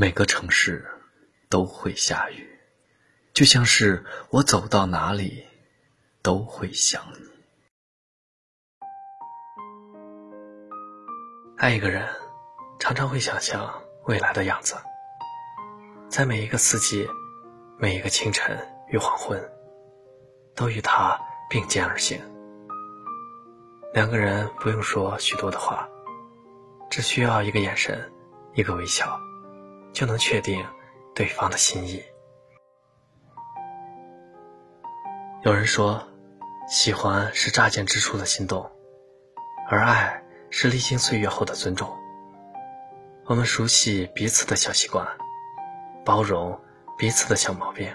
每个城市都会下雨，就像是我走到哪里都会想你。爱一个人，常常会想象未来的样子，在每一个四季，每一个清晨与黄昏，都与他并肩而行。两个人不用说许多的话，只需要一个眼神，一个微笑，就能确定对方的心意。有人说，喜欢是乍见之初的心动，而爱是历经岁月后的尊重。我们熟悉彼此的小习惯，包容彼此的小毛病，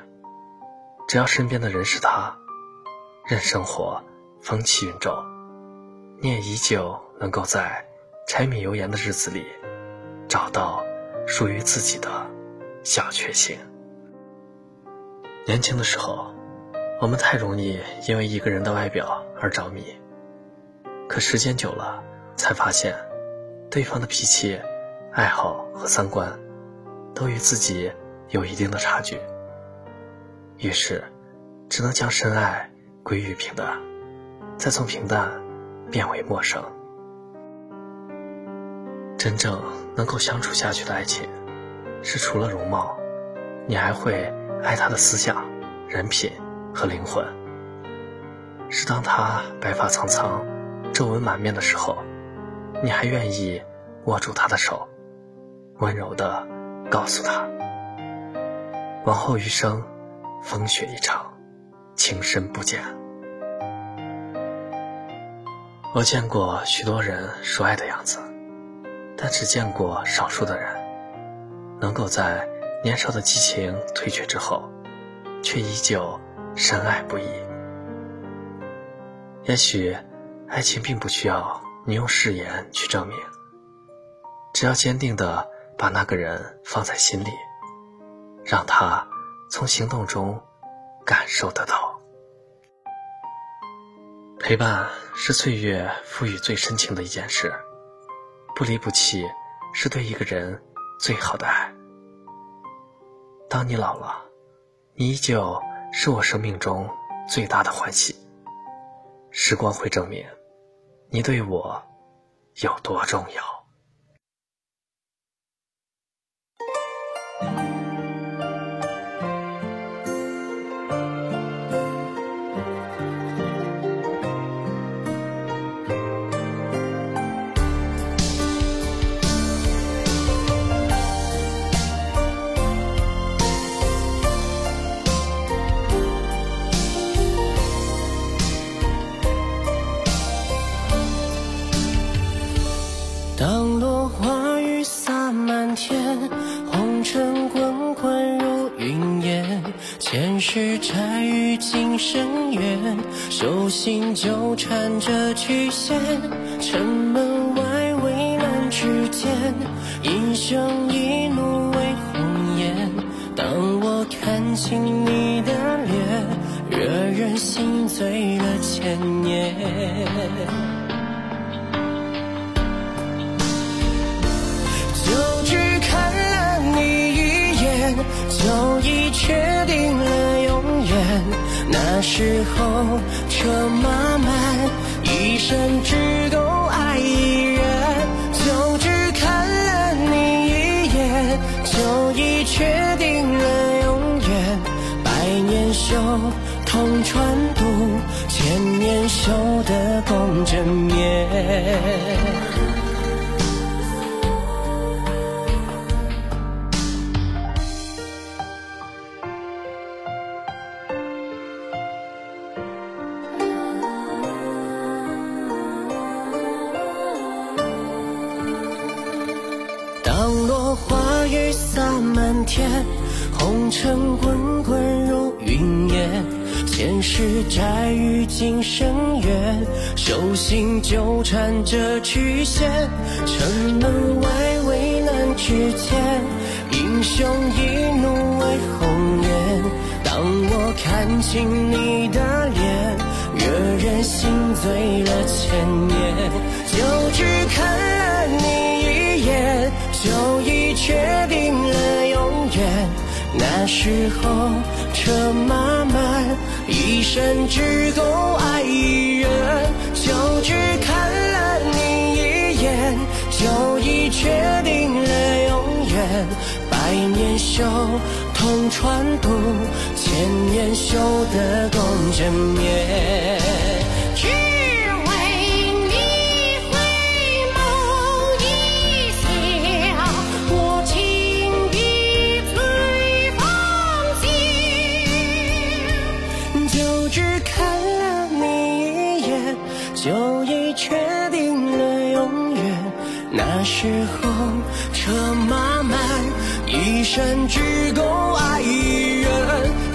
只要身边的人是他，任生活风起云骤。你也依旧能够在柴米油盐的日子里，找到属于自己的小确幸。年轻的时候，我们太容易因为一个人的外表而着迷，可时间久了，才发现，对方的脾气、爱好和三观，都与自己有一定的差距。于是，只能将深爱归于平淡，再从平淡。变为陌生。真正能够相处下去的爱情，是除了容貌，你还会爱他的思想、人品和灵魂。是当他白发苍苍、皱纹满面的时候，你还愿意握住他的手，温柔的告诉他：往后余生，风雪一场，情深不减。我见过许多人说爱的样子，但只见过少数的人，能够在年少的激情退却之后，却依旧深爱不已。也许，爱情并不需要你用誓言去证明，只要坚定的把那个人放在心里，让他从行动中感受得到。陪伴是岁月赋予最深情的一件事，不离不弃是对一个人最好的爱。当你老了，你依旧是我生命中最大的欢喜。时光会证明，你对我有多重要。落花雨洒满天，红尘滚滚如云烟前世债与今生缘，手心纠缠着曲线，城门外危难之间，英雄一怒为红颜。当我看清你的脸，惹人心醉了千年。就已确定了永远。那时候车马慢，一生只够爱一人。就只看了你一眼，就已确定了永远。百年修同船渡，千年修得共枕眠。雨洒满天，红尘滚滚如云烟。前世债与今生缘，手心纠缠着曲线。城门外危难之间，英雄一怒为红颜。当我看清你的脸，惹人心醉了千年。就只看了你一眼。就已确定了永。远。那时候车马慢，一生只够爱一人，就只看了你一眼，就已确定了永远。百年修，同船渡，千年修得共枕眠。就已确定了永远。那时候车马慢，一生只够爱一人。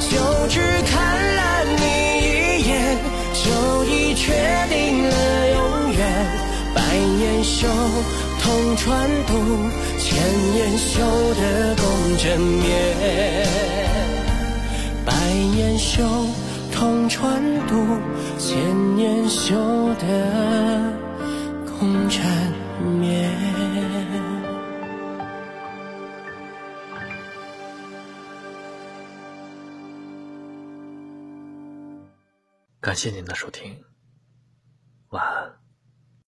就只看了你一眼，就已确定了永远。百年修，同船渡，千年修得共枕眠。百年修。同船渡，千年修得共枕眠。感谢您的收听。